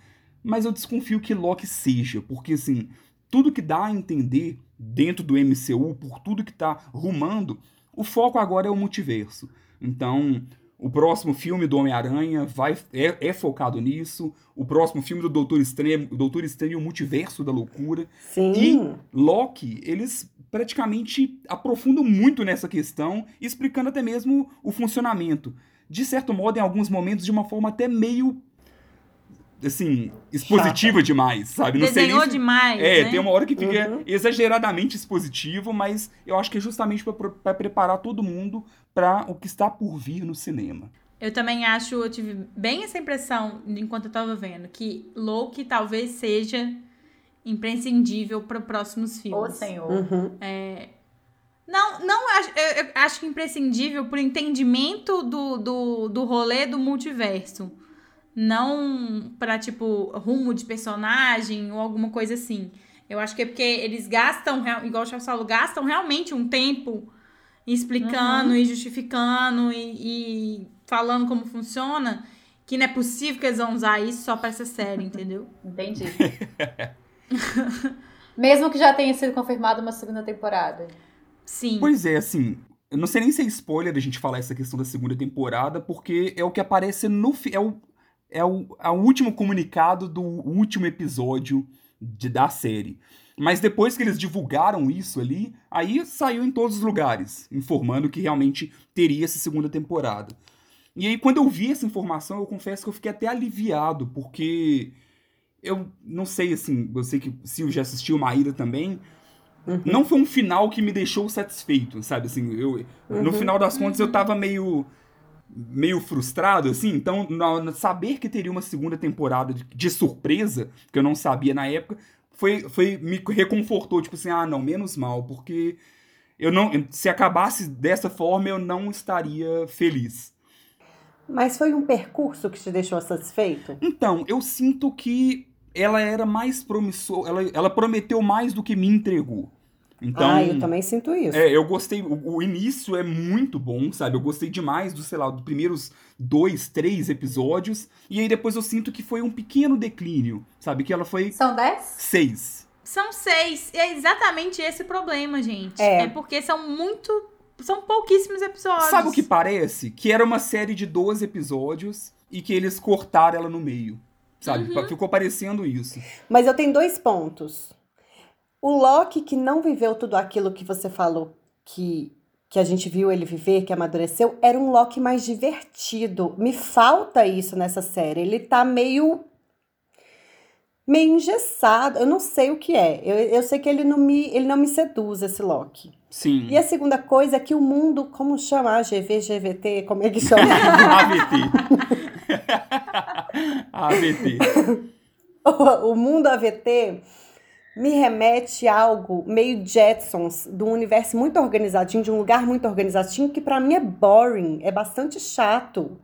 mas eu desconfio que Loki seja, porque assim, tudo que dá a entender dentro do MCU, por tudo que tá rumando, o foco agora é o multiverso. Então, o próximo filme do Homem-Aranha vai é, é focado nisso. O próximo filme do Doutor Estranho, o Doutor Estranho e o Multiverso da Loucura. Sim. E Loki, eles praticamente aprofundam muito nessa questão, explicando até mesmo o funcionamento. De certo modo, em alguns momentos, de uma forma até meio. assim, expositiva demais, sabe? Não Desenhou se- demais. é, né? tem uma hora que fica Uhum. exageradamente expositivo, mas eu acho que é justamente para preparar todo mundo para o que está por vir no cinema. Eu também acho, eu tive bem essa impressão enquanto eu tava vendo, que Loki talvez seja imprescindível para próximos Ô, filmes. senhor. Uhum. Não, não acho, eu, eu acho que imprescindível por entendimento do, do, do rolê do multiverso. Não pra, tipo, rumo de personagem ou alguma coisa assim. Eu acho que é porque eles gastam, igual o Charles falou, gastam realmente um tempo explicando e justificando e, e falando como funciona, que não é possível que eles vão usar isso só pra essa série, (laughs) entendeu? Entendi. (laughs) (laughs) Mesmo que já tenha sido confirmada uma segunda temporada. Sim. Pois é, assim, eu não sei nem se é spoiler a gente falar essa questão da segunda temporada, porque é o que aparece no. fi- É o, é o, é o último comunicado do último episódio de, da série. Mas depois que eles divulgaram isso ali, aí saiu em todos os lugares, informando que realmente teria essa segunda temporada. E aí, quando eu vi essa informação, eu confesso que eu fiquei até aliviado, porque eu não sei, assim, eu sei que Sil já assistiu Maíra também, não foi um final que me deixou satisfeito, sabe? Assim, eu, no final das contas eu tava meio meio frustrado, assim. Então, na- saber que teria uma segunda temporada de, de surpresa, que eu não sabia na época, foi, foi me reconfortou, tipo assim, ah, não, menos mal, porque eu não, se acabasse dessa forma eu não estaria feliz. Mas foi um percurso que te deixou satisfeito? Então, eu sinto que ela era mais promissora, ela, ela prometeu mais do que me entregou. Então, ah, eu também sinto isso. É, eu gostei. O, o início é muito bom, sabe? Eu gostei demais dos, sei lá, dos primeiros dois, três episódios. E aí depois eu sinto que foi um pequeno declínio, sabe? Que ela foi São 10? seis. São seis. E é exatamente esse o problema, gente. É. É, porque são muito. São pouquíssimos episódios. Sabe o que parece? Que era uma série de 12 episódios e que eles cortaram ela no meio. Sabe? Ficou parecendo isso. Mas eu tenho dois pontos. O Loki que não viveu tudo aquilo que você falou que, que a gente viu ele viver, que amadureceu, era um Loki mais divertido. Me falta isso nessa série. Ele tá meio. meio engessado. Eu não sei o que é. Eu, eu sei que ele não, me, ele não me seduz, esse Loki. Sim. E a segunda coisa é que o mundo, como chama? AGV, GVT, como é que chama? (laughs) AVT. (laughs) (laughs) AVT. (laughs) o mundo AVT me remete a algo meio Jetsons, de um universo muito organizadinho, de um lugar muito organizadinho, que pra mim é boring, é bastante chato.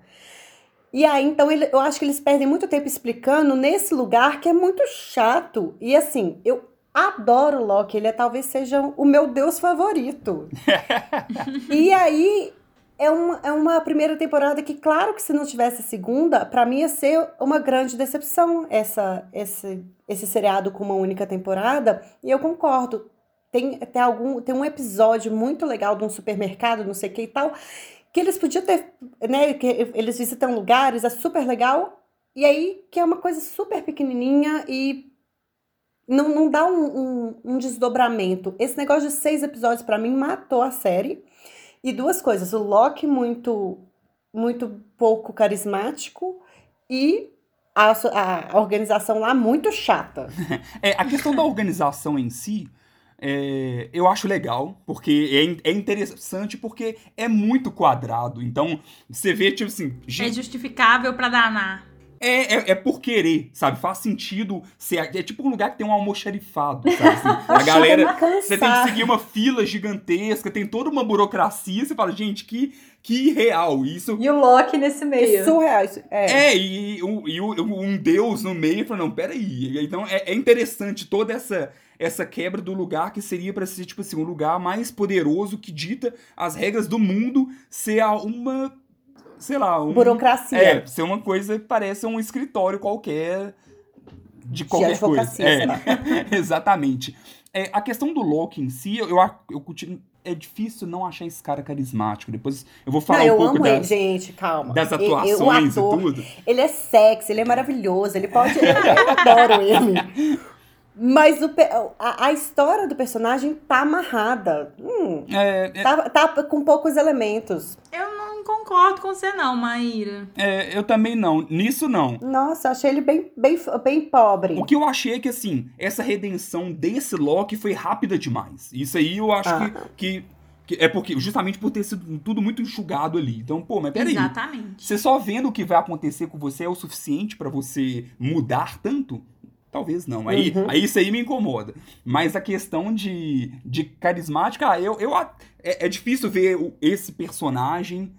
E aí, então, ele- eu acho que eles perdem muito tempo explicando nesse lugar que é muito chato. E assim, eu adoro Loki, ele é, talvez seja o meu deus favorito. (laughs) e aí, é uma, é uma primeira temporada que, claro que se não tivesse segunda, pra mim ia ser uma grande decepção essa, esse, esse seriado com uma única temporada. E eu concordo. Tem, tem, algum, tem um episódio muito legal de um supermercado, não sei o que e tal, que eles podiam ter, né? Que eles visitam lugares, é super legal. E aí, que é uma coisa super pequenininha e não, não dá um, um, um desdobramento. Esse negócio de seis episódios, pra mim, matou a série. E duas coisas, o Loki muito, muito pouco carismático e a, a organização lá muito chata. (laughs) É, a questão da organização em si, é, eu acho legal, porque é, é interessante, porque é muito quadrado. Então, você vê, tipo assim, É gente, justificável pra danar. É, é, é por querer, sabe? Faz sentido ser. É tipo um lugar que tem um almoxarifado, sabe? Assim, (laughs) a galera. Você tem que seguir uma fila gigantesca, tem toda uma burocracia. Você fala, gente, que, que irreal. Isso. E o Loki nesse Que meio. surreal. isso- É. É, e, o- e o- um deus no meio fala, não, peraí. Então é, é interessante toda essa, essa quebra do lugar que seria pra ser, tipo assim, um lugar mais poderoso que dita as regras do mundo ser uma. Sei lá, um, Burocracia. É, ser uma coisa que parece um escritório qualquer de qualquer coisa. advocacia, É, sei lá. (laughs) exatamente. É, a questão do Loki em si, eu, eu, eu continuo- é difícil não achar esse cara carismático. Depois eu vou falar Não, um eu pouco amo ele, das, gente, calma. das E- e atuações o e ator, tudo. Ele é sexy, ele é maravilhoso, ele pode. Eu, eu adoro ele. Mas o a, a história do personagem tá amarrada. Hum, É, é, tá, tá com poucos elementos. Eu concordo com você, não, Maíra. é, eu também não. Nisso não. Nossa, eu achei ele bem, bem, bem pobre. O que eu achei é que, assim, essa redenção desse Loki foi rápida demais. Isso aí eu acho Ah. que, que Que- É porque, justamente por ter sido tudo muito enxugado ali. Então, pô, mas peraí. Exatamente. Você só vendo o que vai acontecer com você é o suficiente pra você mudar tanto? Talvez não. Aí, Uhum. aí isso aí me incomoda. Mas a questão de, de carismática, ah, eu, eu, é, é difícil ver esse personagem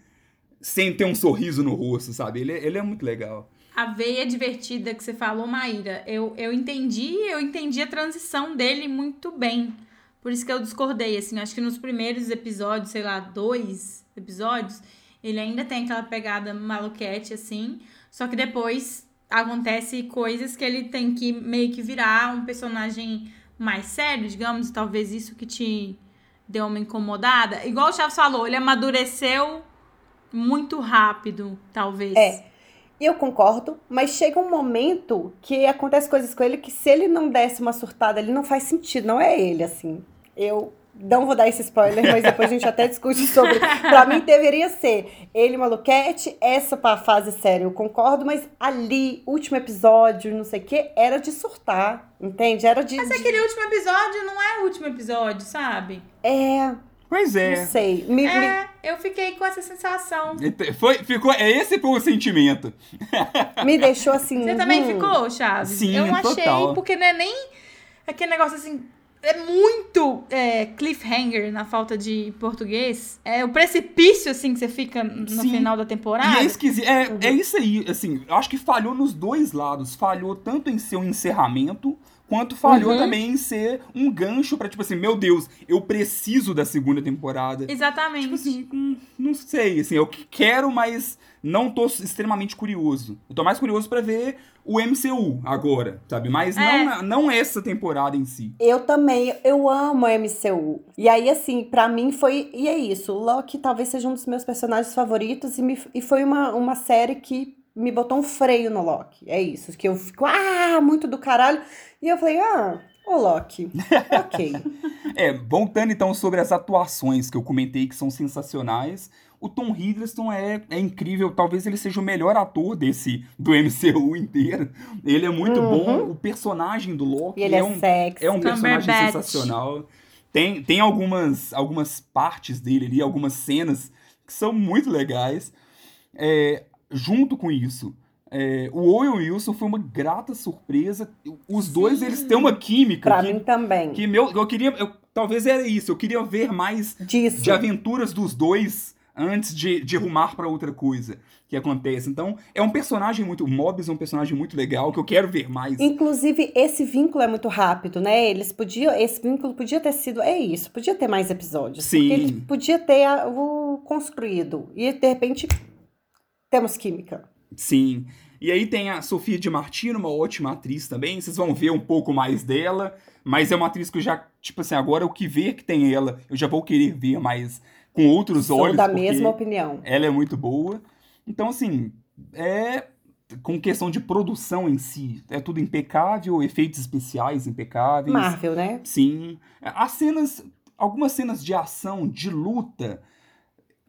sem ter um sorriso no rosto, sabe? Ele, é- ele é muito legal. A veia divertida que você falou, Maíra, eu, eu entendi, eu entendi a transição dele muito bem. Por isso que eu discordei, assim, acho que nos primeiros episódios, sei lá, dois episódios, ele ainda tem aquela pegada maluquete, assim, só que depois acontece coisas que ele tem que meio que virar um personagem mais sério, digamos, talvez isso que te deu uma incomodada. Igual o Chaves falou, ele amadureceu muito rápido, talvez. É. Eu concordo, mas chega um momento que acontece coisas com ele que se ele não desse uma surtada, ele não faz sentido, não é ele, assim. Eu não vou dar esse spoiler, mas depois a gente até discute sobre. (laughs) Pra mim deveria ser ele maluquete, essa pra fase séria, eu concordo, mas ali, último episódio, não sei o que, era de surtar, entende? Era de. Mas de- aquele último episódio não é o último episódio, sabe? É, Pois não é. sei. Me, me- É, eu fiquei com essa sensação. Foi, ficou, é esse foi o sentimento. me deixou assim. Você também hum, ficou, Chaves? Sim, eu não achei, total. porque não é nem aquele negócio assim. É muito é, cliffhanger na falta de português. É o precipício, assim, que você fica no Sim. final da E temporada. é esquisito. É, é isso aí, assim, eu acho que falhou nos dois lados. Falhou tanto em ser um encerramento, quanto falhou Uhum. também em ser um gancho pra, tipo assim, meu Deus, eu preciso da segunda temporada. Exatamente. Tipo assim, não sei, assim, eu quero, mas não tô extremamente curioso. Eu tô mais curioso pra ver o MCU agora, sabe? Mas É. não, não essa temporada em si. Eu também, eu amo a MCU. E aí, assim, pra mim foi. E é isso. O Loki talvez seja um dos meus personagens favoritos. E, me, e foi uma, uma série que me botou um freio no Loki. É isso. Que eu fico, ah, muito do caralho. E eu falei, ah, ô Loki, (laughs) ok. É, voltando então sobre as atuações que eu comentei que são sensacionais, o Tom Hiddleston é, é incrível, talvez ele seja o melhor ator desse do MCU inteiro. Ele é muito Uhum. bom, o personagem do Loki E ele é, um sexy. é um personagem Cumberbatch. sensacional. Tem, tem algumas, algumas partes dele ali, algumas cenas que são muito legais. É, junto com isso, é, o Owen Wilson foi uma grata surpresa. Os dois, eles têm uma química Pra que, mim também. que meu, eu queria, eu- talvez era isso, eu queria ver mais Disso. de aventuras dos dois antes de, de rumar pra outra coisa que acontece. Então, é um personagem muito, o Mobius é um personagem muito legal que eu quero ver mais. Inclusive, esse vínculo é muito rápido, né? Eles podiam. Esse vínculo podia ter sido. É isso, podia ter mais episódios. Sim. Porque ele podia ter a- o construído. E de repente temos química. Sim. E aí tem a Sofia de Martino, uma ótima atriz também. Vocês vão ver um pouco mais dela. Mas é uma atriz que eu já, tipo assim, agora o que ver que tem ela, eu já vou querer ver mais com outros Sou olhos. da mesma opinião. Ela é muito boa. Então, assim, é. Com questão de produção em si, é tudo impecável, efeitos especiais impecáveis. Marvel, né? Sim. As cenas. Algumas cenas de ação, de luta,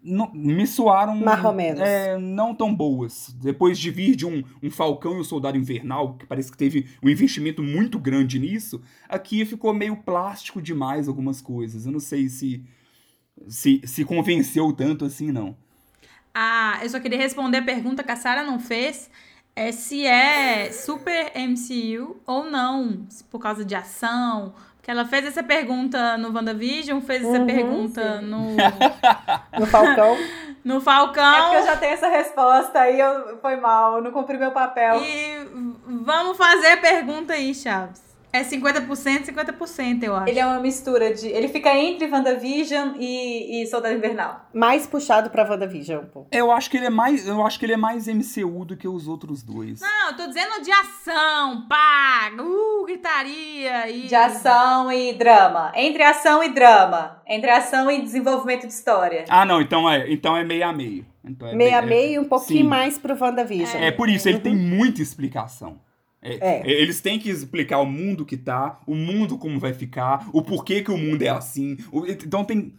não- me soaram. Mais ou menos. é, não tão boas. Depois de vir de um, um Falcão e o Soldado Invernal, que parece que teve um investimento muito grande nisso, aqui ficou meio plástico demais algumas coisas. Eu não sei se. Se, se convenceu tanto assim, não. Ah, eu só queria responder a pergunta que a Sarah não fez. É se é super MCU ou não, por causa de ação. Ela fez essa pergunta no WandaVision, fez essa Uhum, pergunta no, (laughs) No Falcão. (laughs) no Falcão. É porque eu já tenho essa resposta aí, eu, foi mal, eu não cumpri meu papel. E vamos fazer a pergunta aí, Chaves. É 50%, 50%, eu acho. Ele é uma mistura de. Ele fica entre WandaVision e, e Soldado Invernal. Mais puxado pra WandaVision, pô. Eu acho que ele é mais. Eu acho que ele é mais MCU do que os outros dois. Não, eu tô dizendo de ação, pá, uh, gritaria e... De ação e drama. Entre ação e drama. Entre ação e desenvolvimento de história. Ah, não, então é, então é meio a meio. Então é Meia bem- meia e um pouquinho sim. mais pro WandaVision. É por isso, ele tem muita explicação. É, É. Eles têm que explicar o mundo que tá, o mundo como vai ficar, o porquê que o mundo é assim. O- então tem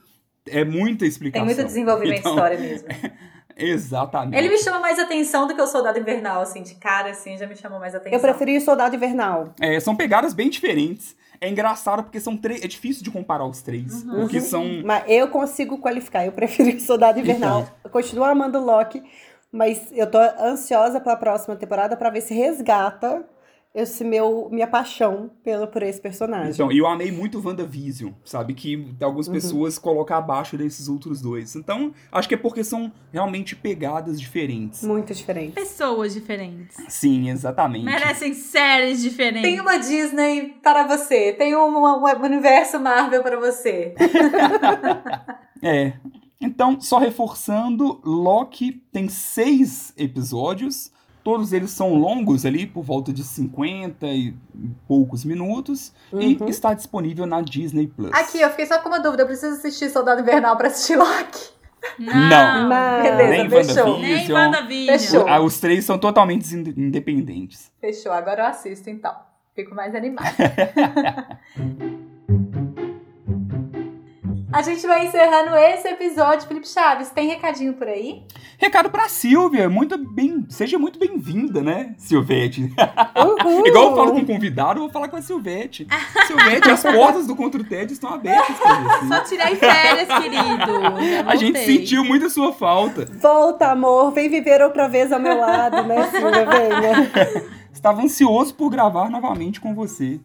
é muita Tem explicação. muito desenvolvimento Então, de história mesmo. (laughs) Exatamente. Ele me chama mais atenção do que o Soldado Invernal, assim, de cara, assim, já me chamou mais atenção. Eu preferi o Soldado Invernal. É, são pegadas bem diferentes. é engraçado porque são três. É difícil de comparar os três. Uhum. Porque são. Mas eu consigo qualificar. Eu prefiro Soldado Invernal. Então. Eu continuo amando o Loki, mas eu tô ansiosa pela próxima temporada pra ver se resgata esse meu minha paixão pelo por esse personagem. Então, e eu amei muito WandaVision, sabe? Que algumas Uhum. pessoas colocam abaixo desses outros dois. Então, acho que é porque são realmente pegadas diferentes. Muito diferente. Pessoas diferentes. Sim, exatamente. Merecem séries diferentes. Tem uma Disney para você, tem um, um- um universo Marvel para você. (laughs) É. Então, só reforçando, Loki tem seis episódios. Todos eles são longos ali, por volta de 50 e poucos minutos. Uhum. E está disponível na Disney Plus. Aqui, eu fiquei só com uma dúvida, eu preciso assistir Soldado Invernal para assistir Loki. Não. Não. Beleza, Nem fechou. Nem WandaVision. Fechou. Ah, Os três são totalmente ind- independentes. Fechou, agora eu assisto então. Fico mais animada. (laughs) A gente vai encerrando esse episódio. Felipe Chaves, tem recadinho por aí? Recado pra Silvia, muito bem, seja muito bem-vinda, né, Silvete? (laughs) Igual eu falo com um convidado, eu vou falar com a Silvete. Silvete, as portas do Contra o TED estão abertas pra você. Só tirei férias, querido. A gente sentiu muito a sua falta. Volta, amor. Vem viver outra vez ao meu lado, né, Silvia? Venha. (laughs) Estava ansioso por gravar novamente com você.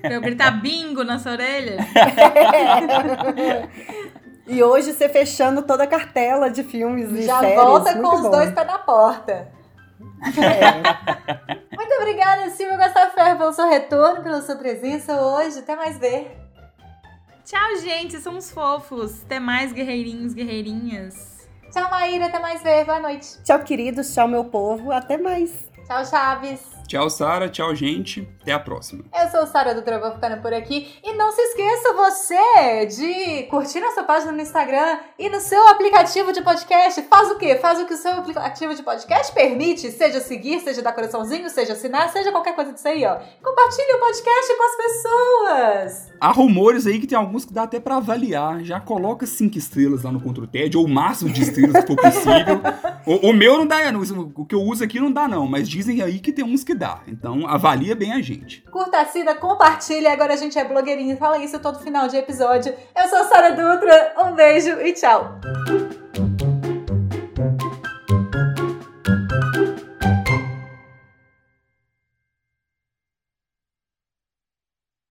Pra eu gritar bingo na sua orelha. (laughs) E hoje você fechando toda a cartela de filmes e Já séries. volta muito com os bom. dois pés na porta. É. (laughs) Muito obrigada, Silvia Gastaferro, pelo seu retorno, pela sua presença hoje. Até mais ver. Tchau, gente. Somos fofos. Até mais, guerreirinhos, guerreirinhas. Tchau, Maíra. Até mais ver. Boa noite. Tchau, queridos. Tchau, meu povo. Até mais. Tchau, Chaves. Tchau, Sara. Tchau, gente. Até a próxima. Eu sou Sara do Trovão ficando por aqui. E não se esqueça você de curtir nossa página no Instagram e no seu aplicativo de podcast. Faz o quê? Faz o que o seu aplicativo de podcast permite. Seja seguir, seja dar coraçãozinho, seja assinar, seja qualquer coisa disso aí, ó. Compartilhe o podcast com as pessoas. Há rumores aí que tem alguns que dá até pra avaliar. Já coloca cinco estrelas lá no Contra o TED, ou o máximo de estrelas que for possível. (laughs) o, o meu não dá, o que eu uso aqui não dá, não. Mas dizem aí que tem uns que Então avalia bem a gente. Curta, assina, compartilhe. Agora a gente é blogueirinho. Fala isso todo final de episódio. Eu sou a Sara Dutra. Um beijo e tchau.